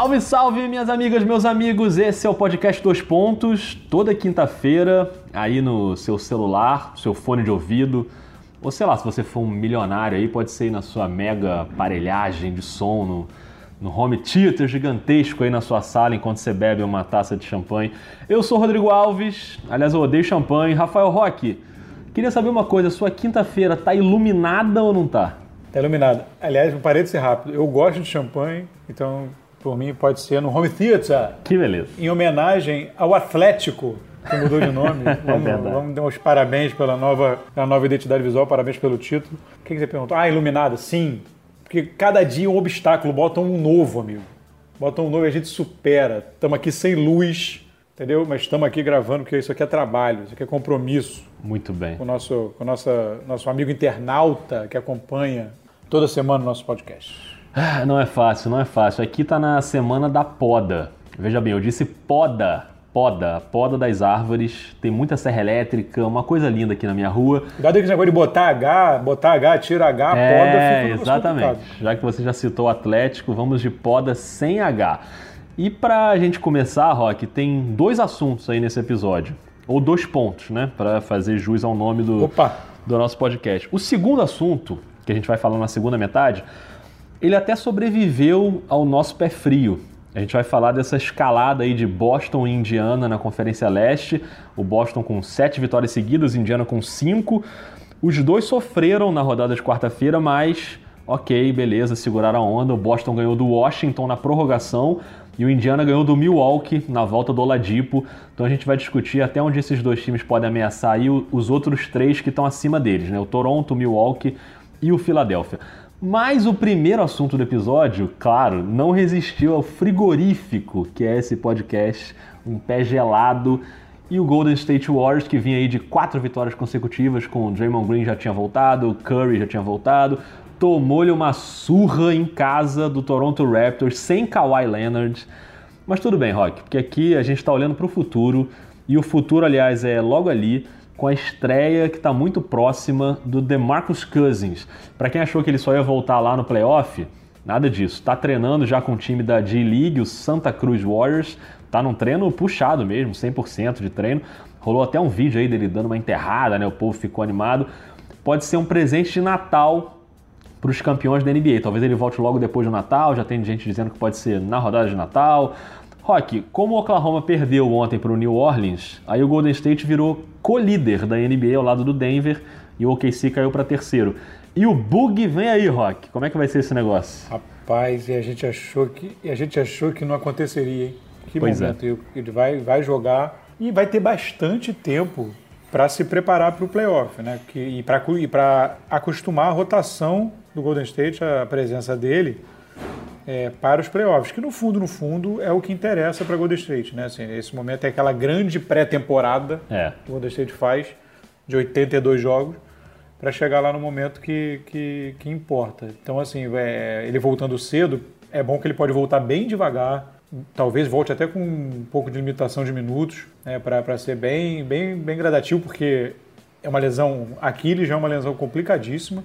Salve, salve, minhas amigas, meus amigos. Esse é o podcast Dois Pontos, toda quinta-feira, aí no seu celular, seu fone de ouvido, ou sei lá, se você for um milionário aí, pode ser aí na sua mega aparelhagem de som, no, no home theater gigantesco aí na sua sala enquanto você bebe uma taça de champanhe. Eu sou Rodrigo Alves, aliás, eu odeio champanhe. Rafael Roque, queria saber uma coisa, sua quinta-feira tá iluminada ou não tá? Tá iluminada. Aliás, parei de ser rápido. Eu gosto de champanhe, então por mim pode ser no Home Theater. Que beleza. Em homenagem ao Atlético, que mudou de nome. Vamos, é vamos dar os parabéns pela nova, pela nova identidade visual, parabéns pelo título. O que, que você perguntou? Ah, iluminada, sim. Porque cada dia um obstáculo, botam um novo, amigo. Botam um novo e a gente supera. Estamos aqui sem luz, entendeu? Mas estamos aqui gravando, porque isso aqui é trabalho, isso aqui é compromisso. Muito bem. Com o nosso, com o nosso, nosso amigo internauta que acompanha toda semana o nosso podcast. Ah, não é fácil, não é fácil. Aqui tá na semana da poda. Veja bem, eu disse poda poda, poda das árvores, tem muita serra elétrica, uma coisa linda aqui na minha rua. Cuidado com esse negócio de botar H, botar H, tira H, é, poda, fica exatamente. Já que você já citou o Atlético, vamos de poda sem H. E pra gente começar, Rock, tem dois assuntos aí nesse episódio, ou dois pontos, né, para fazer jus ao nome do, Opa. do nosso podcast. O segundo assunto, que a gente vai falar na segunda metade, ele até sobreviveu ao nosso pé frio, a gente vai falar dessa escalada aí de Boston e Indiana na Conferência Leste. O Boston com sete vitórias seguidas, Indiana com cinco. Os dois sofreram na rodada de quarta-feira, mas ok, beleza, seguraram a onda. O Boston ganhou do Washington na prorrogação e o Indiana ganhou do Milwaukee na volta do Oladipo. Então a gente vai discutir até onde esses dois times podem ameaçar aí os outros três que estão acima deles, né? O Toronto, o Milwaukee e o Philadelphia. Mas o primeiro assunto do episódio, claro, não resistiu ao frigorífico que é esse podcast, um pé gelado. E o Golden State Warriors, que vinha aí de quatro vitórias consecutivas, com o Draymond Green já tinha voltado, o Curry já tinha voltado, tomou-lhe uma surra em casa do Toronto Raptors sem Kawhi Leonard. Mas tudo bem, Rock, porque aqui a gente está olhando para o futuro, e o futuro, aliás, é logo ali com a estreia que está muito próxima do DeMarcus Cousins. Para quem achou que ele só ia voltar lá no playoff, nada disso. Está treinando já com o time da G-League, o Santa Cruz Warriors. Está num treino puxado mesmo, 100% de treino. Rolou até um vídeo aí dele dando uma enterrada, né? O povo ficou animado. Pode ser um presente de Natal para os campeões da NBA. Talvez ele volte logo depois do Natal. Já tem gente dizendo que pode ser na rodada de Natal. Rock, como o Oklahoma perdeu ontem para o New Orleans, aí o Golden State virou co-líder da NBA ao lado do Denver e o OKC caiu para terceiro. E o bug vem aí, Rock. Como é que vai ser esse negócio? Rapaz, e a gente achou que, a gente achou que não aconteceria, hein? Que pois momento. É. Ele vai, vai jogar e vai ter bastante tempo para se preparar para o playoff, né? Que, e para acostumar a rotação do Golden State, a presença dele é, para os playoffs, que no fundo, no fundo, é o que interessa para Golden State, né? Assim, esse momento é aquela grande pré-temporada é. que o Golden State faz, de 82 jogos, para chegar lá no momento que, que, que importa. Então, assim, é, ele voltando cedo, é bom que ele pode voltar bem devagar, talvez volte até com um pouco de limitação de minutos, né, para ser bem, bem, bem gradativo, porque é uma lesão, Aquiles já é uma lesão complicadíssima,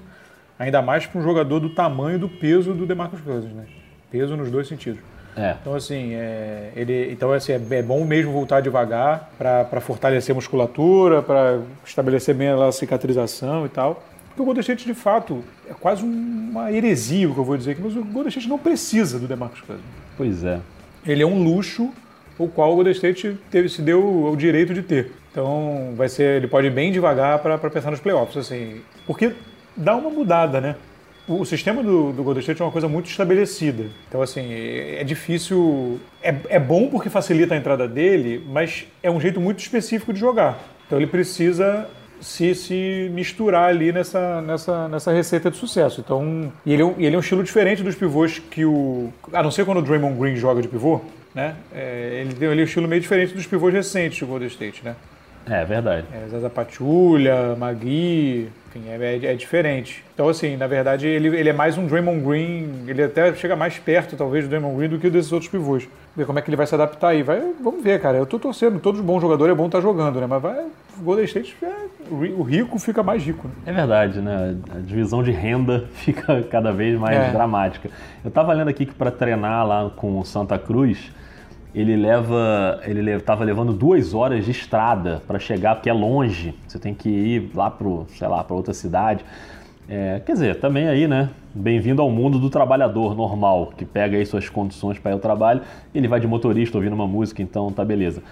ainda mais para um jogador do tamanho do peso do DeMarcus Cousins, né? Peso nos dois sentidos. É. Então, assim, é, ele, então, assim, é, é bom mesmo voltar devagar para fortalecer a musculatura, para estabelecer bem a cicatrização e tal. Porque o Golden State, de fato, é quase uma heresia o que eu vou dizer aqui, mas o Golden State não precisa do DeMarcus Cousins. Pois é. Ele é um luxo o qual o Golden State teve, se deu o direito de ter. Então, vai ser, ele pode ir bem devagar para pensar nos playoffs, assim. Porque dá uma mudada, né? O sistema do, do Golden State é uma coisa muito estabelecida. Então, assim, é, difícil. É, é bom porque facilita a entrada dele, mas é um jeito muito específico de jogar. Então, ele precisa se, se misturar ali nessa, nessa, nessa receita de sucesso. Então, e ele, é um, ele é um estilo diferente dos pivôs que o. A não ser quando o Draymond Green joga de pivô, né? É, ele, tem, é um estilo meio diferente dos pivôs recentes do Golden State, né? É, verdade. É, Zaza Pachulia, Magui, enfim, é, é, é, diferente. Então, assim, na verdade, ele, ele é mais um Draymond Green, ele até chega mais perto, talvez, do Draymond Green do que desses outros pivôs. Ver como é que ele vai se adaptar aí. Vai, vamos ver, cara. Eu tô torcendo, todos os bons jogadores é bom estar tá jogando, né? Mas vai, o Golden State, é, o rico fica mais rico. Né? É verdade, né? A divisão de renda fica cada vez mais é. dramática. Eu tava lendo aqui que para treinar lá com o Santa Cruz, ele leva, ele estava levando duas horas de estrada para chegar, porque é longe. Você tem que ir lá para, sei lá, para outra cidade. É, quer dizer, também aí, né? Bem-vindo ao mundo do trabalhador normal, que pega aí suas condições para ir ao trabalho. Ele vai de motorista ouvindo uma música, então tá beleza.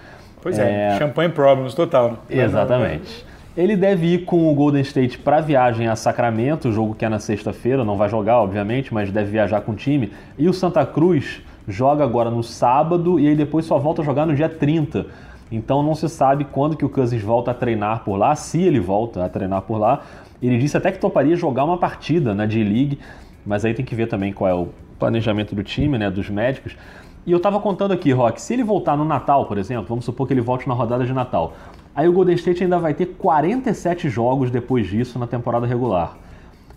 Pois é, é Champagne Problems total. Né? Exatamente. Ele deve ir com o Golden State para viagem a Sacramento, jogo que é na sexta-feira, não vai jogar, obviamente, mas deve viajar com o time. E o Santa Cruz joga agora no sábado e aí depois só volta a jogar no dia 30. Então não se sabe quando que o Cousins volta a treinar por lá, se ele volta a treinar por lá. Ele disse até que toparia jogar uma partida na D-League, mas aí tem que ver também qual é o planejamento do time, né, dos médicos. E eu estava contando aqui, Rock, se ele voltar no Natal, por exemplo, vamos supor que ele volte na rodada de Natal. Aí o Golden State ainda vai ter 47 jogos depois disso na temporada regular.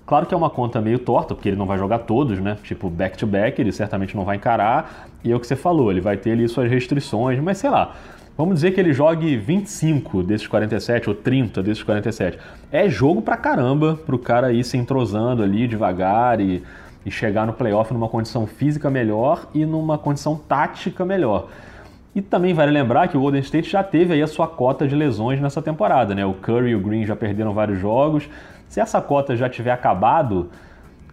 Claro que é uma conta meio torta, porque ele não vai jogar todos, né? Tipo, back-to-back, -back, ele certamente não vai encarar. E é o que você falou, ele vai ter ali suas restrições, mas sei lá. Vamos dizer que ele jogue 25 desses 47 ou 30 desses 47. É jogo pra caramba pro cara ir se entrosando ali devagar e, e chegar no playoff numa condição física melhor e numa condição tática melhor. E também vale lembrar que o Golden State já teve aí a sua cota de lesões nessa temporada, né? O Curry e o Green já perderam vários jogos. Se essa cota já tiver acabado,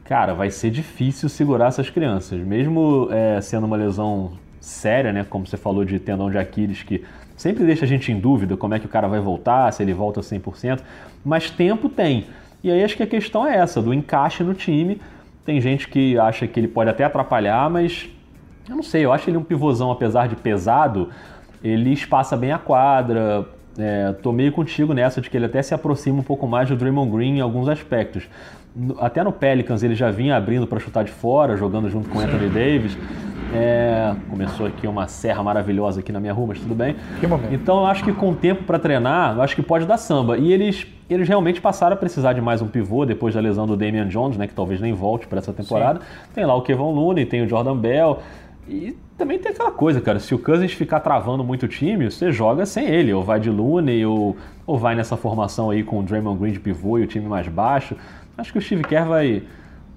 cara, vai ser difícil segurar essas crianças. Mesmo é, sendo uma lesão séria, né? Como você falou de tendão de Aquiles, que sempre deixa a gente em dúvida como é que o cara vai voltar, se ele volta 100%. Mas tempo tem. E aí acho que a questão é essa, do encaixe no time. Tem gente que acha que ele pode até atrapalhar, mas eu não sei, eu acho ele um pivôzão, apesar de pesado, ele espaça bem a quadra, é, tô meio contigo nessa de que ele até se aproxima um pouco mais do Draymond Green em alguns aspectos. Até no Pelicans ele já vinha abrindo para chutar de fora, jogando junto com Anthony Davis. É, começou aqui uma serra maravilhosa aqui na minha rua, mas tudo bem. Então eu acho que com tempo para treinar, eu acho que pode dar samba. E eles, eles realmente passaram a precisar de mais um pivô depois da lesão do Damian Jones, né, que talvez nem volte para essa temporada. Sim. Tem lá o Kevin Looney, tem o Jordan Bell. E também tem aquela coisa, cara, se o Cousins ficar travando muito o time, você joga sem ele, ou vai de Looney, ou, ou vai nessa formação aí com o Draymond Green de pivô e o time mais baixo. Acho que o Steve Kerr vai,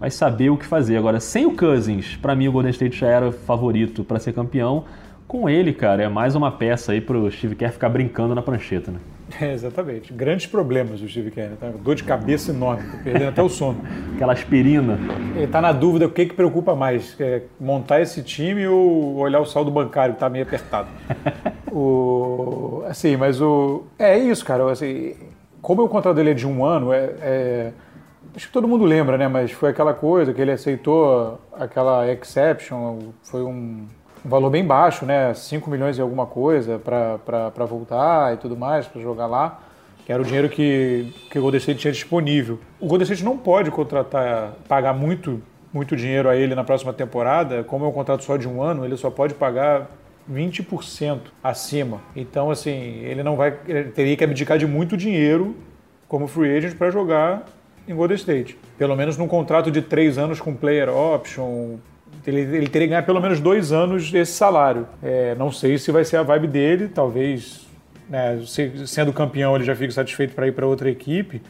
vai saber o que fazer. Agora, sem o Cousins, para mim o Golden State já era favorito para ser campeão. Com ele, cara, é mais uma peça aí pro Steve Kerr ficar brincando na prancheta, né? É, exatamente. Grandes problemas do Steve Kerr. Tá? Dor de cabeça enorme, tá perdendo até o sono. Aquela aspirina. Ele está na dúvida o que, que preocupa mais: é montar esse time ou olhar o saldo bancário que está meio apertado. o, assim, mas o. É isso, cara. Assim, como o contrato dele é de um ano, é, é, acho que todo mundo lembra, né? Mas foi aquela coisa que ele aceitou aquela exception, foi um valor bem baixo, né? 5 milhões e alguma coisa para voltar e tudo mais, para jogar lá, que era o dinheiro que, que o Golden State tinha disponível. O Golden State não pode contratar, pagar muito, muito dinheiro a ele na próxima temporada, como é um contrato só de um ano, ele só pode pagar 20% acima. Então, assim, ele não vai. Ele teria que abdicar de muito dinheiro como free agent para jogar em Golden State. Pelo menos num contrato de três anos com player option, ele, ele teria que ganhar pelo menos dois anos esse salário. É, não sei se vai ser a vibe dele, talvez, né, sendo campeão, ele já fique satisfeito para ir para outra equipe.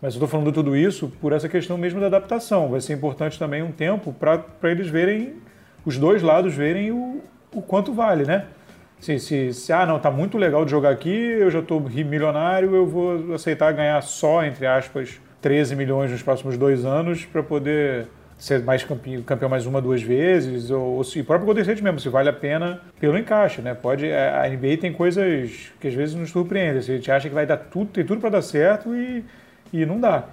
Mas eu estou falando tudo isso por essa questão mesmo da adaptação. Vai ser importante também um tempo para eles verem, os dois lados verem o, o quanto vale, né? Se, se, se, ah, não, tá muito legal de jogar aqui, eu já estou milionário, eu vou aceitar ganhar só, entre aspas, 13 milhões nos próximos dois anos para poder ser mais campeão, campeão mais uma, duas vezes, ou, ou se o próprio Golden State mesmo, se vale a pena pelo encaixe, né? Pode, é, a NBA tem coisas que às vezes nos surpreendem, assim, a gente acha que vai dar tudo, tem tudo para dar certo e, e não dá.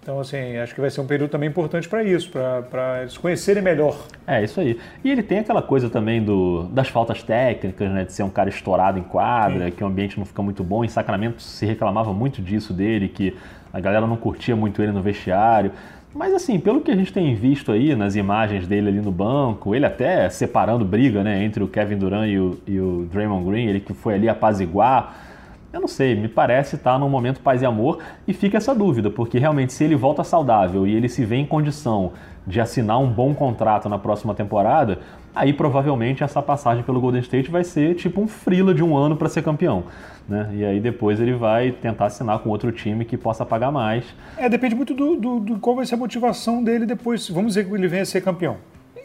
Então, assim, acho que vai ser um período também importante para isso, para eles conhecerem melhor. É, isso aí. E ele tem aquela coisa também do, das faltas técnicas, né? De ser um cara estourado em quadra, Sim. que o ambiente não fica muito bom. Em Sacramento se reclamava muito disso dele, que a galera não curtia muito ele no vestiário. Mas assim, pelo que a gente tem visto aí nas imagens dele ali no banco, ele até separando briga né, entre o Kevin Durant e o, e o Draymond Green, ele que foi ali apaziguar. Eu não sei, me parece estar num momento paz e amor e fica essa dúvida, porque realmente se ele volta saudável e ele se vê em condição de assinar um bom contrato na próxima temporada, aí provavelmente essa passagem pelo Golden State vai ser tipo um frila de um ano para ser campeão. Né? E aí depois ele vai tentar assinar com outro time que possa pagar mais. É, depende muito do, do, do qual vai ser a motivação dele depois. Vamos dizer que ele venha a ser campeão.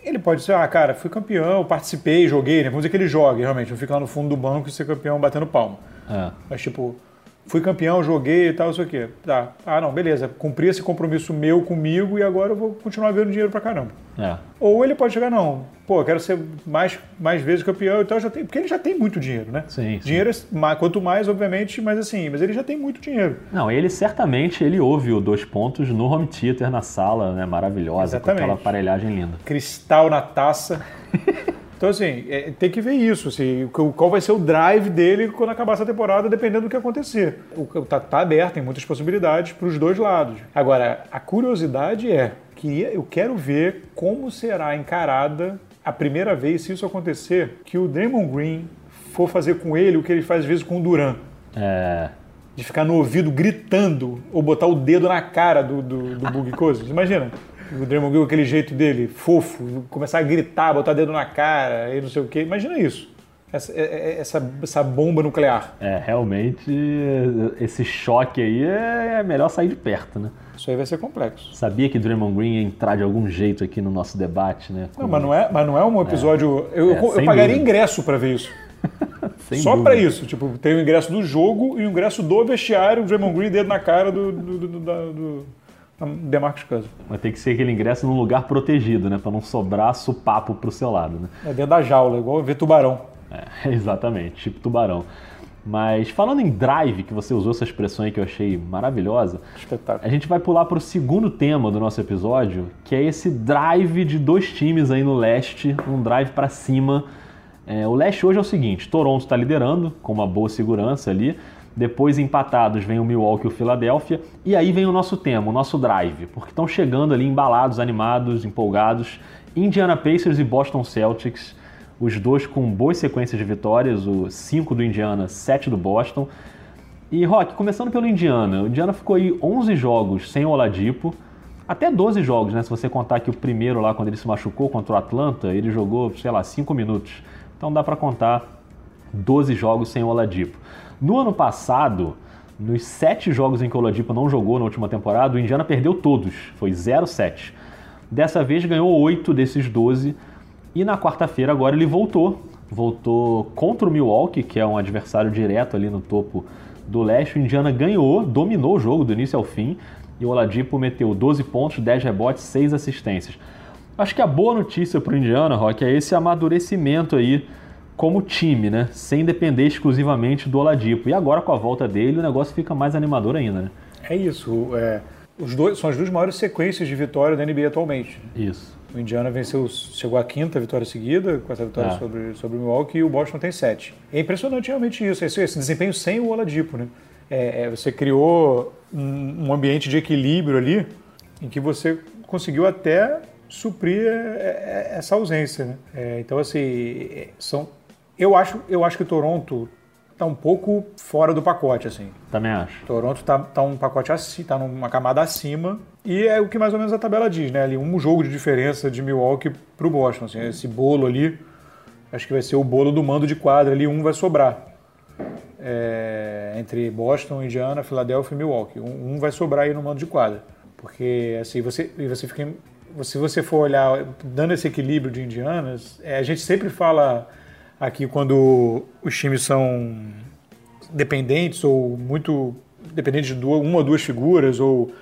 Ele pode ser, ah, cara, fui campeão, participei, joguei, né? Vamos dizer que ele jogue, realmente, não fica lá no fundo do banco e ser campeão batendo palma. É. Mas, tipo, fui campeão, joguei e tal, isso aqui. Tá. Ah, não, beleza. Cumpri esse compromisso meu comigo e agora eu vou continuar ganhando dinheiro pra caramba. É. Ou ele pode chegar, não, pô, eu quero ser mais, mais vezes campeão, então já tem. Porque ele já tem muito dinheiro, né? Sim. Dinheiro, é, quanto mais, obviamente, mas assim, mas ele já tem muito dinheiro. Não, ele certamente ele ouve o dois pontos no home theater na sala, né? Maravilhosa, Exatamente. com aquela aparelhagem linda. Cristal na taça. Então, assim, é, tem que ver isso. Assim, qual vai ser o drive dele quando acabar essa temporada, dependendo do que acontecer. O, tá, tá aberto, tem muitas possibilidades para os dois lados. Agora, a curiosidade é que eu quero ver como será encarada a primeira vez, se isso acontecer, que o Draymond Green for fazer com ele o que ele faz às vezes com o Duran. É de ficar no ouvido gritando ou botar o dedo na cara do, do, do Bug Cousins. Imagina o Draymond Green com aquele jeito dele, fofo, começar a gritar, botar dedo na cara e não sei o quê. Imagina isso. Essa, é, é, essa, essa bomba nuclear. É, realmente, esse choque aí é, é melhor sair de perto, né? Isso aí vai ser complexo. Sabia que Draymond Green ia entrar de algum jeito aqui no nosso debate, né? Não, mas não é, mas não é um episódio. É, eu, é, eu pagaria dúvida. ingresso para ver isso. Só para isso. Tipo, tem o ingresso do jogo e o ingresso do vestiário, o Draymond Green dedo na cara do, do, do, do Demarcus Cousins. Vai ter que ser aquele ingresso num lugar protegido, né? Para não sobrar supapo pro seu lado, né? É dentro da jaula, igual ver tubarão. É, exatamente, tipo tubarão. Mas falando em drive, que você usou essa expressão aí que eu achei maravilhosa, Espetáculo. a gente vai pular para o segundo tema do nosso episódio, que é esse drive de dois times aí no leste, um drive para cima. É, o leste hoje é o seguinte: Toronto está liderando com uma boa segurança ali, depois empatados vem o Milwaukee e o Philadelphia. E aí vem o nosso tema, o nosso drive, porque estão chegando ali embalados, animados, empolgados. Indiana Pacers e Boston Celtics, os dois com boas sequências de vitórias, o 5 do Indiana, 7 do Boston. E Rock, começando pelo Indiana, o Indiana ficou aí 11 jogos sem o Oladipo, até 12 jogos, né? Se você contar que o primeiro lá, quando ele se machucou contra o Atlanta, ele jogou, sei lá, 5 minutos. Então dá para contar 12 jogos sem o Oladipo. No ano passado, nos sete jogos em que o Oladipo não jogou na última temporada, o Indiana perdeu todos, foi 0-7. Dessa vez ganhou 8 desses 12 e na quarta-feira agora ele voltou. Voltou contra o Milwaukee, que é um adversário direto ali no topo do leste. O Indiana ganhou, dominou o jogo do início ao fim e o Oladipo meteu 12 pontos, 10 rebotes, 6 assistências. Acho que a boa notícia para o Indiana, Rock, é esse amadurecimento aí como time, né? Sem depender exclusivamente do Oladipo. E agora com a volta dele, o negócio fica mais animador ainda, né? É isso. É, os dois, são as duas maiores sequências de vitória da NBA atualmente. Isso. O Indiana venceu, chegou à quinta vitória seguida, com essa vitória é. sobre, sobre o Milwaukee, e o Boston tem sete. É impressionante realmente isso, esse, esse desempenho sem o Oladipo, né? É, é, você criou um, um, ambiente de equilíbrio ali, em que você conseguiu até suprir é, é, essa ausência, né? então, assim, são eu acho, eu acho que Toronto está um pouco fora do pacote, assim. Também acho. Toronto está tá um pacote assim, tá numa camada acima e é o que mais ou menos a tabela diz, né? Ali um jogo de diferença de Milwaukee para o Boston, assim, esse bolo ali, acho que vai ser o bolo do mando de quadra ali, um vai sobrar. É, entre Boston, Indiana, Filadélfia e Milwaukee. Um, um, vai sobrar aí no mando de quadra. Porque assim, você, você fica. Se você for olhar, dando esse equilíbrio de Indianas, é, a gente sempre fala aqui quando os times são dependentes ou muito dependentes de duas, uma ou duas figuras ou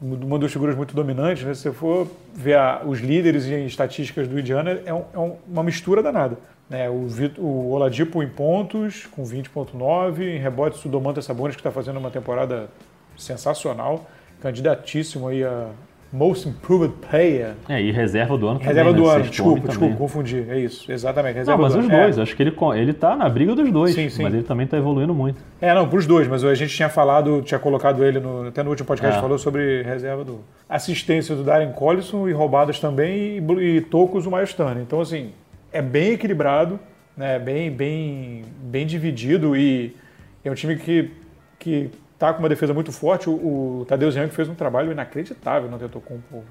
uma ou duas figuras muito dominantes, né? se você for ver a, os líderes em estatísticas do Indiana, é, um, é uma mistura danada. Né? O, o Oladipo em pontos, com 20.9, em rebotes o Domantas Sabonis, que está fazendo uma temporada sensacional, candidatíssimo aí a Most Improved Player. É, e reserva do ano Reserva também, do né? ano, desculpa, desculpa, confundi. É isso, exatamente. Reserva não, mas os dois, é. acho que ele, ele tá na briga dos dois. Sim, sim. Mas ele também tá evoluindo muito. É, não, pros dois, mas a gente tinha falado, tinha colocado ele no, até no último podcast, é. falou sobre reserva do. Assistência do Darren Collison e roubadas também, e, e tocos o Miles Turner. Então, assim, é bem equilibrado, né? Bem, bem, bem dividido e É um time que, que tá com uma defesa muito forte. O, o Tadeu Young fez um trabalho inacreditável no Antetokounmpo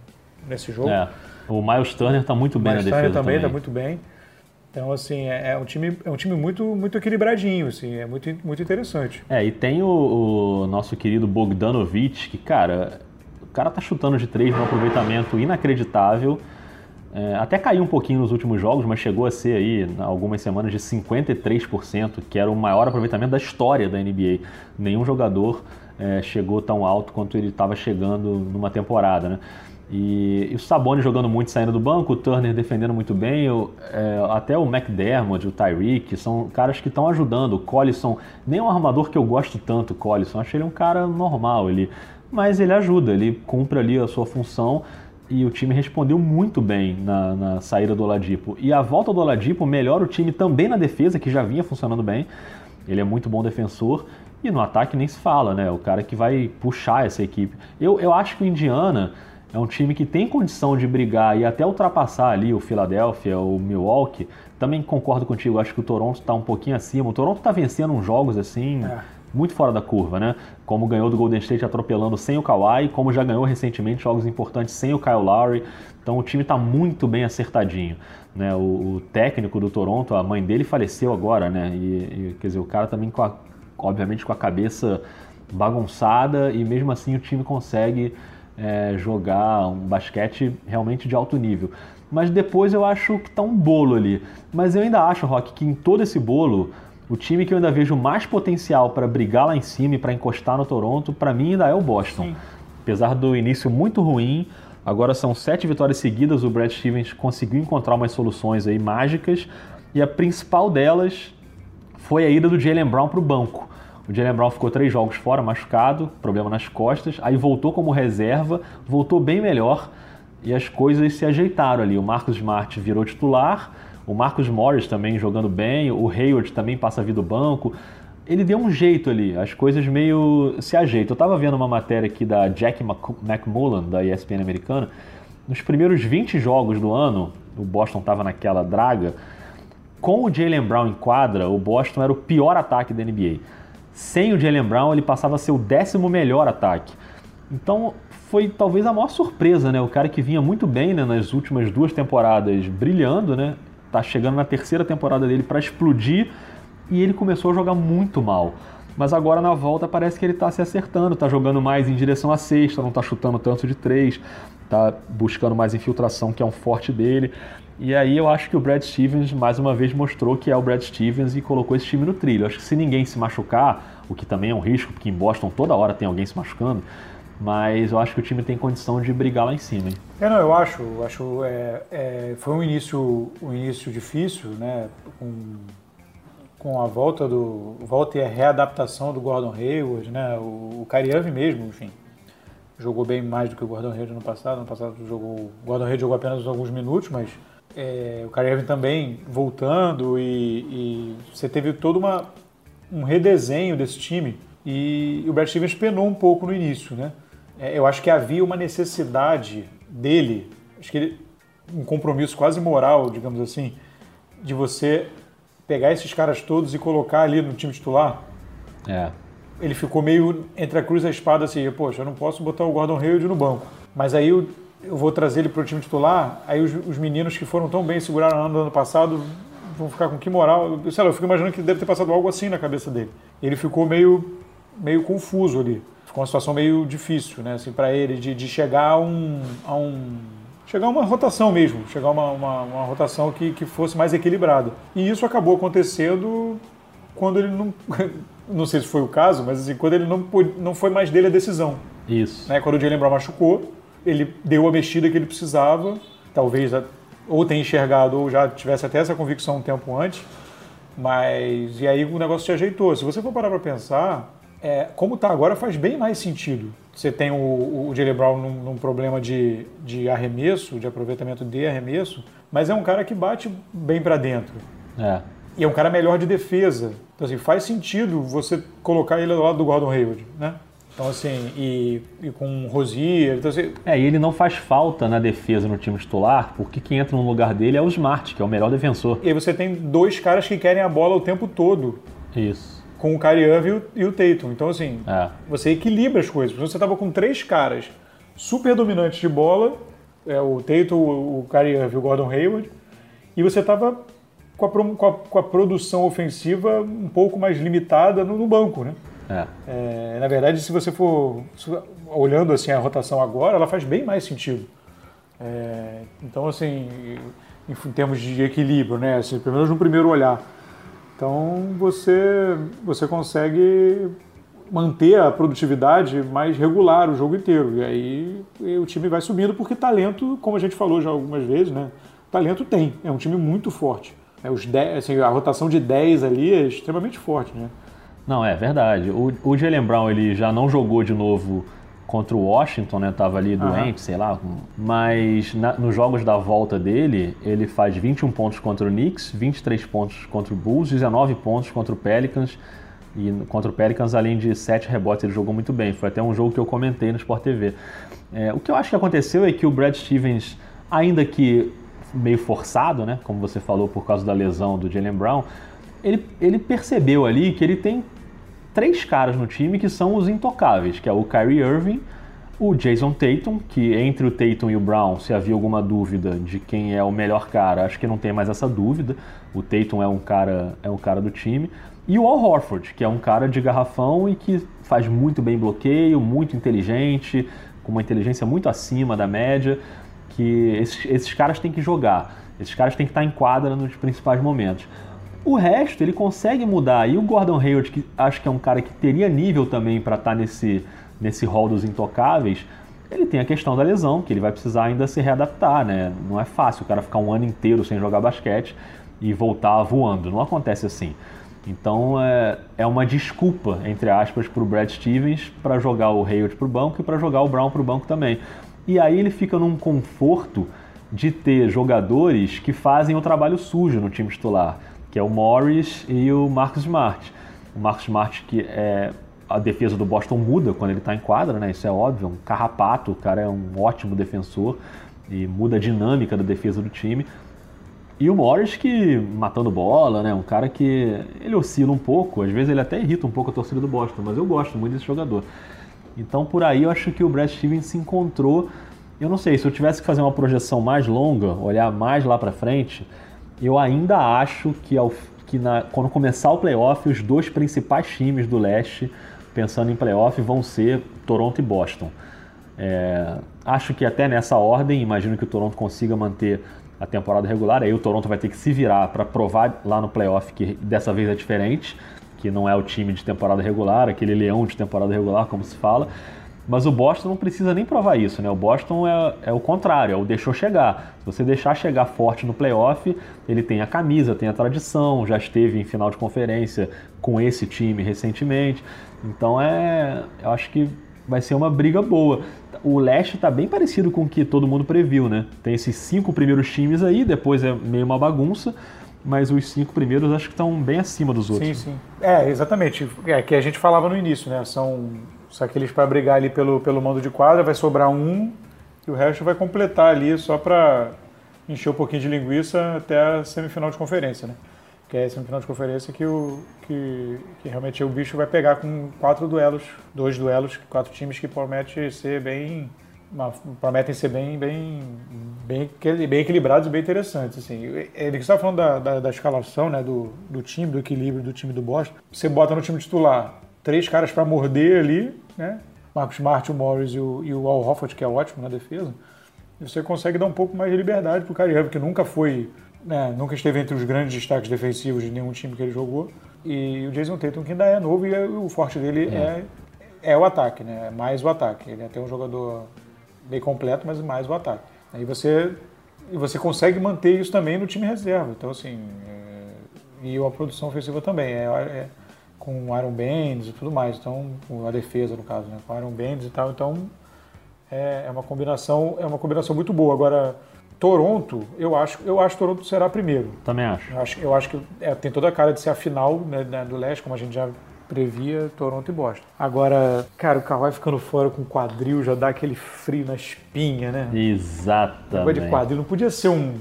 nesse jogo. É. O Miles Turner está muito bem Miles na defesa também. está muito bem. Então, assim, é, é, um time, é um time muito, muito equilibradinho, assim, é muito, muito interessante. É, e tem o, o nosso querido Bogdanovic, que, cara, o cara tá chutando de três num aproveitamento inacreditável. É, até caiu um pouquinho nos últimos jogos, mas chegou a ser aí, algumas semanas, de 53%, que era o maior aproveitamento da história da NBA. Nenhum jogador é, chegou tão alto quanto ele estava chegando numa temporada, né? E, e, o Sabonis jogando muito saindo do banco, o Turner defendendo muito bem, o, é, até o McDermott, o Tyreek, são caras que estão ajudando. O Collison, nem é um armador que eu gosto tanto, o Collison, acho ele um cara normal, ele, mas ele ajuda, ele cumpre ali a sua função e o time respondeu muito bem na, na saída do Oladipo. E a volta do Oladipo melhora o time também na defesa, que já vinha funcionando bem. Ele é muito bom defensor. E no ataque nem se fala, né? O cara que vai puxar essa equipe. Eu, eu acho que o Indiana é um time que tem condição de brigar e até ultrapassar ali o Philadelphia, o Milwaukee. Também concordo contigo, acho que o Toronto está um pouquinho acima. O Toronto está vencendo uns jogos assim, é. Muito fora da curva, né? Como ganhou do Golden State atropelando sem o Kawhi, como já ganhou recentemente jogos importantes sem o Kyle Lowry. Então o time está muito bem acertadinho. Né? O, o, técnico do Toronto, a mãe dele faleceu agora, né? E, e, quer dizer, o cara também com a, obviamente com a cabeça bagunçada e mesmo assim o time consegue é, jogar um basquete realmente de alto nível. Mas depois eu acho que está um bolo ali. Mas eu ainda acho, Rock, que em todo esse bolo, o time que eu ainda vejo mais potencial para brigar lá em cima e para encostar no Toronto, para mim ainda é o Boston. Sim. Apesar do início muito ruim, agora são sete vitórias seguidas, o Brad Stevens conseguiu encontrar umas soluções aí mágicas e a principal delas foi a ida do Jalen Brown para o banco. O Jalen Brown ficou três jogos fora, machucado, problema nas costas. Aí voltou como reserva, voltou bem melhor e as coisas se ajeitaram ali. O Marcos Smart virou titular, o Marcos Morris também jogando bem, o Hayward também passa a vir do banco. Ele deu um jeito ali, as coisas meio se ajeitam. Eu estava vendo uma matéria aqui da Jack McMullen, da ESPN americana. Nos primeiros 20 jogos do ano, o Boston estava naquela draga. Com o Jalen Brown em quadra, o Boston era o pior ataque da NBA. Sem o Jalen Brown, ele passava a ser o décimo melhor ataque. Então foi talvez a maior surpresa, né? O cara que vinha muito bem né, nas últimas duas temporadas, brilhando, né? Tá chegando na terceira temporada dele para explodir e ele começou a jogar muito mal. Mas agora na volta parece que ele está se acertando, está jogando mais em direção à sexta, não está chutando tanto de três, está buscando mais infiltração, que é um forte dele. E aí eu acho que o Brad Stevens mais uma vez mostrou que é o Brad Stevens e colocou esse time no trilho. Eu acho que se ninguém se machucar, o que também é um risco, porque em Boston toda hora tem alguém se machucando, mas eu acho que o time tem condição de brigar lá em cima. É, não, eu acho, acho é, é, foi um início, um início difícil, né, com, com a volta do volta e a readaptação do Gordon Hayward, né, o, o mesmo, enfim, jogou bem mais do que o Gordon Hayward no passado. No passado jogou, o Gordon Hayward jogou apenas alguns minutos, mas é, o Irving também voltando e, e, você teve todo uma, um redesenho desse time e o Brad Stevens penou um pouco no início, né? É, eu acho que havia uma necessidade dele, acho que ele, um compromisso quase moral, digamos assim, de você pegar esses caras todos e colocar ali no time titular. É. Ele ficou meio entre a cruz e a espada assim, poxa, eu não posso botar o Gordon Hayward no banco. Mas aí o eu vou trazer ele para o time titular, aí os, os, meninos que foram tão bem seguraram do ano passado vão ficar com que moral? Eu, sei lá, eu fico imaginando que deve ter passado algo assim na cabeça dele. Ele ficou meio, meio confuso ali. Ficou uma situação meio difícil, né, assim, para ele, de, de chegar a um, a um chegar a uma rotação mesmo, chegar a uma, uma, uma, rotação que, que fosse mais equilibrada. E isso acabou acontecendo quando ele não. Não sei se foi o caso, mas assim, quando ele não, não foi mais dele a decisão. Isso. Né, quando o Jalen Brown machucou, ele deu a mexida que ele precisava, talvez ou tenha enxergado ou já tivesse até essa convicção um tempo antes, mas e aí o negócio se ajeitou. Se você for parar para pensar, é, como está agora faz bem mais sentido. Você tem o, o Jalen Brown num, num, problema de, de arremesso, de aproveitamento de arremesso, mas é um cara que bate bem para dentro. É. E é um cara melhor de defesa. Então, assim, faz sentido você colocar ele do lado do Gordon Hayward, né? Então, assim, e, e com o Rosier. Então, assim... É, e ele não faz falta na defesa no time titular, porque quem entra no lugar dele é o Smart, que é o melhor defensor. E aí você tem dois caras que querem a bola o tempo todo. Isso. Com o Kyrie Irving e o Tatum. Então, assim, é. você equilibra as coisas. Você estava com três caras super dominantes de bola, é, o Tatum, o Kyrie Irving e o Gordon Hayward, e você estava com a, com, com a, produção ofensiva um pouco mais limitada no, no banco, né? É. É, na verdade, se você for olhando assim a rotação agora, ela faz bem mais sentido. É, então, assim, em, em, termos de equilíbrio, né? Assim, pelo menos no primeiro olhar. Então, você, você consegue manter a produtividade mais regular o jogo inteiro. E aí e o time vai subindo, porque talento, como a gente falou já algumas vezes, né? Talento tem, é um time muito forte. É, os 10, assim, a rotação de 10 ali é extremamente forte, né? Não, é verdade. O, o Jalen Brown ele já não jogou de novo contra o Washington, né? Tava ali doente, uhum. sei lá. Mas na, nos jogos da volta dele, ele faz 21 pontos contra o Knicks, 23 pontos contra o Bulls, 19 pontos contra o Pelicans. E contra o Pelicans, além de 7 rebotes, ele jogou muito bem. Foi até um jogo que eu comentei no Sport TV. É, o que eu acho que aconteceu é que o Brad Stevens, ainda que meio forçado, né? Como você falou, por causa da lesão do Jalen Brown, ele, ele percebeu ali que ele tem três caras no time que são os intocáveis, que é o Kyrie Irving, o Jason Tatum, que entre o Tatum e o Brown, se havia alguma dúvida de quem é o melhor cara, acho que não tem mais essa dúvida. O Tatum é um cara, é um cara do time. E o Al Horford, que é um cara de garrafão e que faz muito bem bloqueio, muito inteligente, com uma inteligência muito acima da média, que esses, esses caras têm que jogar. Esses caras têm que estar em quadra nos principais momentos. O resto ele consegue mudar. E o Gordon Hayward, que acho que é um cara que teria nível também para estar tá nesse, nesse rol dos intocáveis, ele tem a questão da lesão, que ele vai precisar ainda se readaptar, né? Não é fácil o cara ficar um ano inteiro sem jogar basquete e voltar voando. Não acontece assim. Então é, é uma desculpa, entre aspas, para o Brad Stevens para jogar o Hayward para o banco e para jogar o Brown para o banco também. E aí ele fica num conforto de ter jogadores que fazem o trabalho sujo no time titular que é o Morris e o Marcus Smart. O Marcus Smart que é a defesa do Boston muda quando ele está em quadra, né? Isso é óbvio, um carrapato, o cara é um ótimo defensor e muda a dinâmica da defesa do time. E o Morris que matando bola, né? Um cara que ele oscila um pouco, às vezes ele até irrita um pouco a torcida do Boston, mas eu gosto muito desse jogador. Então por aí eu acho que o Brad Stevens se encontrou. Eu não sei, se eu tivesse que fazer uma projeção mais longa, olhar mais lá para frente, eu ainda acho que, ao, que na, quando começar o playoff, os dois principais times do leste, pensando em playoff, vão ser Toronto e Boston. É, acho que até nessa ordem, imagino que o Toronto consiga manter a temporada regular, aí o Toronto vai ter que se virar para provar lá no playoff que dessa vez é diferente, que não é o time de temporada regular, aquele leão de temporada regular, como se fala. Mas o Boston não precisa nem provar isso, né? O Boston é, é o contrário, é o deixou chegar. Se você deixar chegar forte no playoff, ele tem a camisa, tem a tradição, já esteve em final de conferência com esse time recentemente. Então é. Eu acho que vai ser uma briga boa. O leste está bem parecido com o que todo mundo previu, né? Tem esses cinco primeiros times aí, depois é meio uma bagunça mas os cinco primeiros acho que estão bem acima dos outros. Sim, sim. É, exatamente. É que a gente falava no início, né? São só que eles para brigar ali pelo, pelo mando de quadra vai sobrar um e o resto vai completar ali só para encher um pouquinho de linguiça até a semifinal de conferência, né? Que é a semifinal de conferência que, o, que, que realmente o bicho vai pegar com quatro duelos, dois duelos, quatro times que prometem ser bem prometem ser bem, bem, bem, bem equilibrados e bem interessantes. Assim. Ele estava falando da, da, da, escalação né, do, do time, do equilíbrio do time do Boston. Você bota no time titular três caras para morder ali, né? Marcos Smart, o Morris e o, e o Al Hofford, que é ótimo na defesa. Você consegue dar um pouco mais de liberdade para o Kyrie que nunca foi, né, nunca esteve entre os grandes destaques defensivos de nenhum time que ele jogou. E o Jason Tatum, que ainda é novo e é, o forte dele é. é, é o ataque, né? É mais o ataque. Ele é até um jogador bem completo, mas mais o ataque. Aí você, você consegue manter isso também no time reserva. Então, assim, é, e a produção ofensiva também. É, é com Iron Bands e tudo mais, então a defesa no caso, né, com Iron Bands e tal, então é, é, uma combinação é uma combinação muito boa. Agora Toronto, eu acho eu acho que Toronto será primeiro. Também acho. Eu acho, eu acho que é, tem toda a cara de ser a final né, do leste, como a gente já previa Toronto e Boston. Agora, cara, o Kawhi ficando fora com quadril já dá aquele frio na espinha, né? Exatamente. de quadril não podia ser um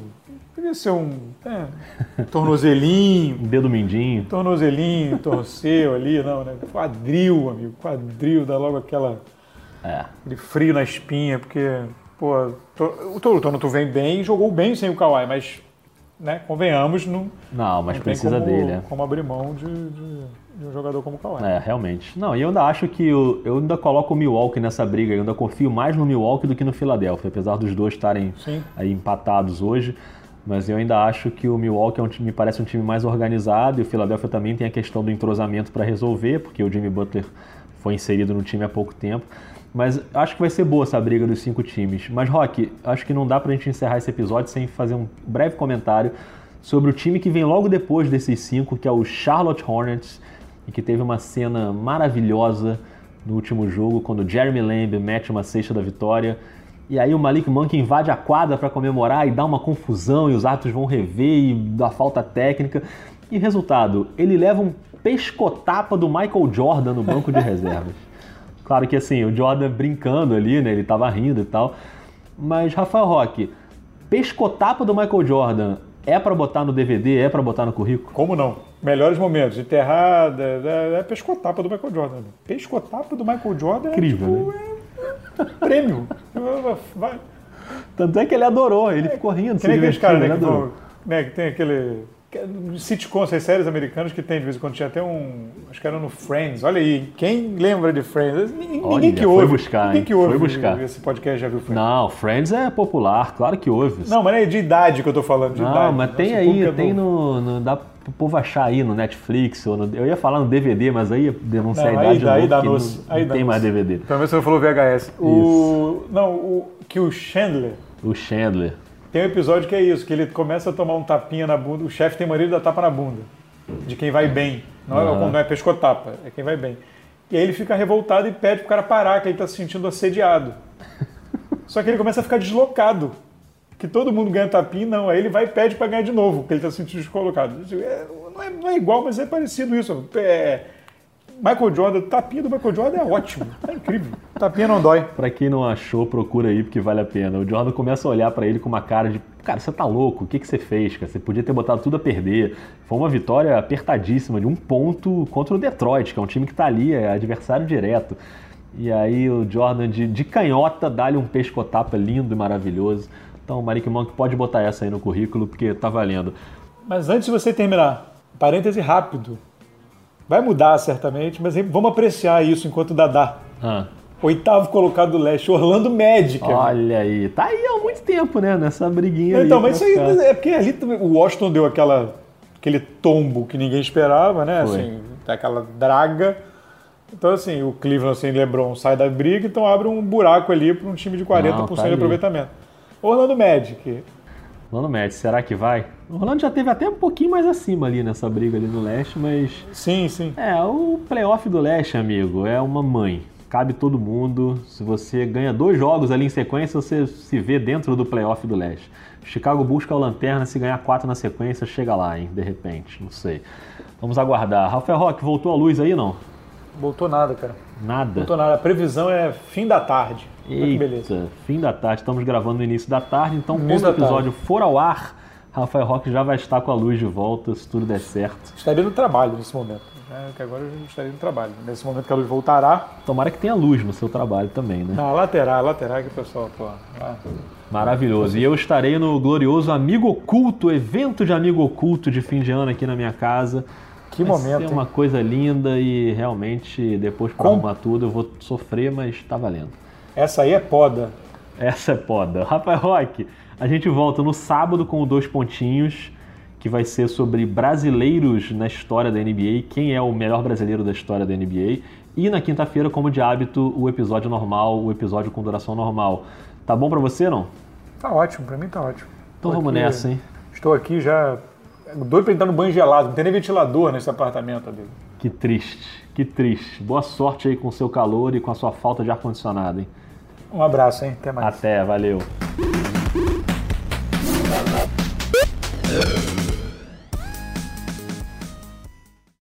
devia ser um é, tornozelinho, Um dedo mindinho. tornozelinho, torceu ali, não, né? Quadril, amigo, quadril, dá logo aquela, É. aquele frio na espinha, porque, pô, to- o Toronto vem bem e jogou bem sem o Kawhi, mas, né, convenhamos, não, Não, mas não precisa como, dele, é. como abrir mão de, de- de um jogador como o Kawhi. É, realmente. Não, e eu ainda acho que o- eu ainda coloco o Milwaukee nessa briga. Eu ainda confio mais no Milwaukee do que no Philadelphia, apesar dos dois estarem aí empatados hoje. Mas eu ainda acho que o Milwaukee é um time, me parece um time mais organizado e o Philadelphia também tem a questão do entrosamento para resolver, porque o Jimmy Butler foi inserido no time há pouco tempo. Mas acho que vai ser boa essa briga dos cinco times. Mas, Rock, acho que não dá pra gente encerrar esse episódio sem fazer um breve comentário sobre o time que vem logo depois desses cinco, que é o Charlotte Hornets, e que teve uma cena maravilhosa no último jogo, quando Jeremy Lamb mete uma cesta da vitória. E aí o Malik Monk invade a quadra para comemorar e dá uma confusão e os árbitros vão rever e dá falta técnica. E resultado, ele leva um pescotapa do Michael Jordan no banco de reservas. Claro que assim, o Jordan brincando ali, né? Ele tava rindo e tal. Mas, Rafael Roque, pescotapa do Michael Jordan é para botar no DVD, é para botar no currículo? Como não? Melhores momentos, enterrada, é, é pescotapa do Michael Jordan. Pescotapa do Michael Jordan Incrível, é, tipo, é prêmio. Vai. Tanto é que ele adorou, ele ficou rindo, Que nem aqueles caras né, que, vão- né, que tem aquele. que é Sitcom, essas séries americanas que tem de vez em quando. Tinha até um. Acho que era no Friends. Olha aí, quem lembra de Friends? Ninguém, Olha, ninguém que foi ouve. buscar, ninguém hein? que ouve Foi buscar. esse podcast já viu Friends. Não, Friends é popular, claro que houve. Não, mas é de idade que eu tô falando. De Não, idade. mas tem Nosso aí, é tem no, no- Dá pro povo achar aí no Netflix. Ou no- eu ia falar no DVD, mas aí ia denunciar Não, a aí idade aí novo, dá noce, não, aí não dá tem mais noce. DVD. Pelo menos você falou VHS. O, não, o, que o Chandler O Chandler. tem um episódio que é isso, que ele começa a tomar um tapinha na bunda, o chefe tem mania de dar tapa na bunda, de quem vai bem. Não, é, Aham. não é pescotapa, é quem vai bem. E aí ele fica revoltado e pede pro cara parar, que ele tá se sentindo assediado. Só que ele começa a ficar deslocado. Que todo mundo ganha tapinha, não. Aí ele vai e pede pra ganhar de novo, porque ele tá se sentindo descolocado. É, não, é, não é igual, mas é parecido isso. É, Michael Jordan, tapinha do Michael Jordan é ótimo. É incrível. Tapinha não dói. Pra quem não achou, procura aí porque vale a pena. O Jordan começa a olhar pra ele com uma cara de, cara, você tá louco? O que, que você fez? Cara? Você podia ter botado tudo a perder. Foi uma vitória apertadíssima de um ponto contra o Detroit, que é um time que tá ali, é adversário direto. E aí o Jordan de, de canhota dá-lhe um pescotapa lindo e maravilhoso. Então o Malik Monk pode botar essa aí no currículo porque tá valendo. Mas antes de você terminar, parêntese rápido. Vai mudar certamente, mas vamos apreciar isso enquanto Dadá. Ah, Oitavo colocado do leste, Orlando Magic. olha aí, tá aí há muito tempo, né? Nessa briguinha então, mas isso aí é porque ali o Washington deu aquela, aquele tombo que ninguém esperava, né? Foi. Assim, aquela draga. Então, assim, o Cleveland sem LeBron sai da briga, então abre um buraco ali para um time de 40% Não, tá de ali. Orlando Magic. Orlando Magic, será que vai? O Orlando já teve até um pouquinho mais acima ali nessa briga ali no leste, mas Sim, sim. é, o playoff do leste, amigo, é uma mãe. Cabe todo mundo. Se você ganha dois jogos ali em sequência, você se vê dentro do playoff do leste. Chicago busca o Lanterna, se ganhar quatro na sequência, chega lá, hein? De repente, não sei. Vamos aguardar. Rafael Roque, voltou a luz aí, não? Voltou nada, cara. Nada. Voltou nada. A previsão é fim da tarde. Olha que beleza. Eita, fim da tarde. Estamos gravando no início da tarde, então quando o episódio for ao ar, Rafael Roque já vai estar com a luz de volta, se tudo der certo. Estaria no trabalho nesse momento. Né? Que agora eu estaria no trabalho. Nesse momento que a luz voltará, Tomara que tenha luz no seu trabalho também, né? na lateral, lateral que o pessoal, pô. ah. Maravilhoso. E eu estarei no glorioso Amigo Oculto, evento de Amigo Oculto de fim de ano aqui na minha casa. Que Vai momento. ser hein? uma coisa linda e realmente depois para arrumar tudo eu vou sofrer, mas tá valendo. Essa aí é poda. Essa é poda. Rafael Roque, a gente volta no sábado com o Dois Pontinhos, que vai ser sobre brasileiros na história da NBA, quem é o melhor brasileiro da história da NBA. E na quinta-feira, como de hábito, o episódio normal, o episódio com duração normal. Tá bom pra você, não? Tá ótimo, pra mim tá ótimo. Então vamos nessa, hein? Estou aqui já doido pra entrar no banho gelado. Não tem nem ventilador nesse apartamento, amigo. Que triste, que triste. Boa sorte aí com o seu calor e com a sua falta de ar-condicionado, hein? Um abraço, hein? Até mais. Até, valeu.